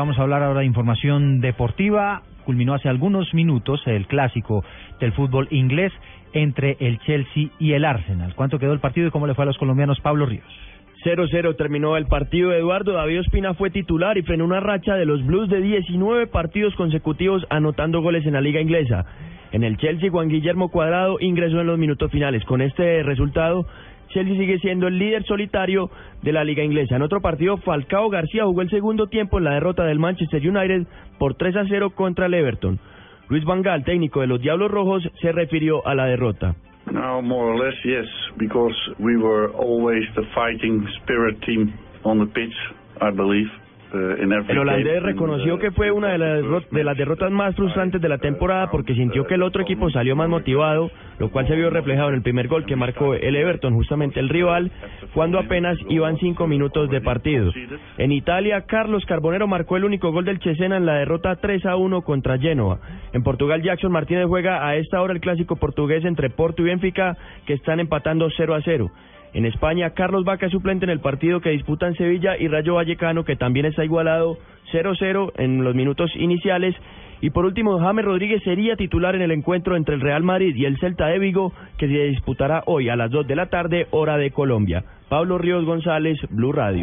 Vamos a hablar ahora de información deportiva. Culminó hace algunos minutos el clásico del fútbol inglés entre el Chelsea y el Arsenal. ¿Cuánto quedó el partido y cómo le fue a los colombianos Pablo Ríos? 0-0 terminó el partido. Eduardo David Ospina fue titular y frenó una racha de los Blues de 19 partidos consecutivos anotando goles en la liga inglesa. En el Chelsea, Juan Guillermo Cuadrado ingresó en los minutos finales. Con este resultado, Chelsea sigue siendo el líder solitario de la liga inglesa. En otro partido, Falcao García jugó el segundo tiempo en la derrota del Manchester United por 3 a 0 contra el Everton. Luis Van Gaal, técnico de los Diablos Rojos, se refirió a la derrota. No, more or less, yes, because we were always the fighting spirit team on the pitch, I believe. El holandés reconoció que fue una de las, de las derrotas más frustrantes de la temporada porque sintió que el otro equipo salió más motivado, lo cual se vio reflejado en el primer gol que marcó el Everton, justamente el rival, cuando apenas iban cinco minutos de partido. En Italia, Carlos Carbonero marcó el único gol del Cesena en la derrota 3 a 1 contra Genoa. En Portugal, Jackson Martínez juega a esta hora el clásico portugués entre Porto y Benfica, que están empatando 0 a 0. En España, Carlos Vaca es suplente en el partido que disputan Sevilla y Rayo Vallecano, que también está igualado 0-0 en los minutos iniciales. Y por último, James Rodríguez sería titular en el encuentro entre el Real Madrid y el Celta de Vigo, que se disputará hoy a las 2 de la tarde, hora de Colombia. Pablo Ríos González, Blue Radio.